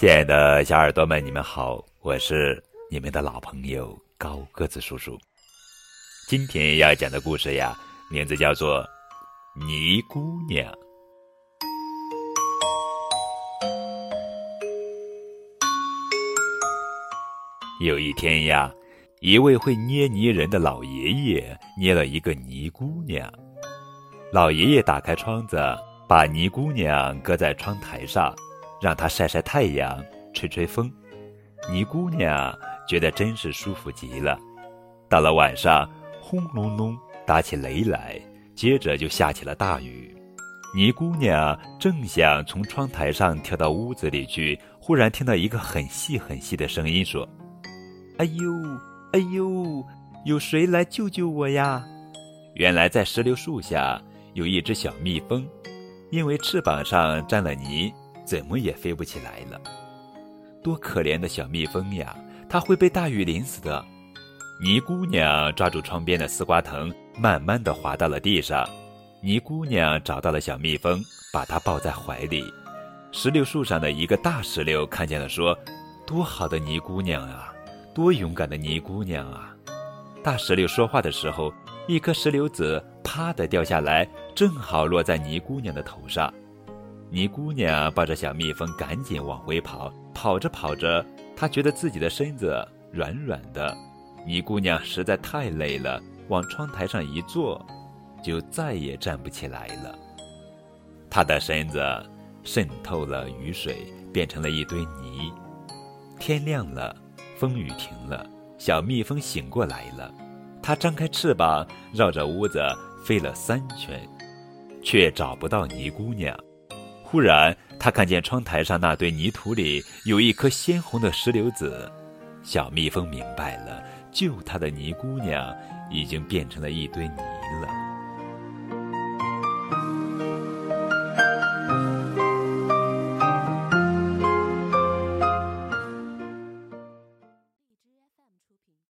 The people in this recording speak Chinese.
亲爱的小耳朵们，你们好，我是你们的老朋友高个子叔叔。今天要讲的故事呀，名字叫做《泥姑娘》。有一天呀，一位会捏泥人的老爷爷捏了一个泥姑娘。老爷爷打开窗子，把泥姑娘搁在窗台上。让它晒晒太阳，吹吹风，泥姑娘觉得真是舒服极了。到了晚上，轰隆隆打起雷来，接着就下起了大雨。泥姑娘正想从窗台上跳到屋子里去，忽然听到一个很细很细的声音说：“哎呦，哎呦，有谁来救救我呀？”原来在石榴树下有一只小蜜蜂，因为翅膀上沾了泥。怎么也飞不起来了，多可怜的小蜜蜂呀！它会被大雨淋死的。泥姑娘抓住窗边的丝瓜藤，慢慢的滑到了地上。泥姑娘找到了小蜜蜂，把它抱在怀里。石榴树上的一个大石榴看见了，说：“多好的泥姑娘啊，多勇敢的泥姑娘啊！”大石榴说话的时候，一颗石榴籽啪的掉下来，正好落在泥姑娘的头上。泥姑娘抱着小蜜蜂，赶紧往回跑。跑着跑着，她觉得自己的身子软软的。泥姑娘实在太累了，往窗台上一坐，就再也站不起来了。她的身子渗透了雨水，变成了一堆泥。天亮了，风雨停了，小蜜蜂醒过来了。它张开翅膀，绕着屋子飞了三圈，却找不到泥姑娘。忽然，他看见窗台上那堆泥土里有一颗鲜红的石榴籽。小蜜蜂明白了，救它的泥姑娘已经变成了一堆泥了。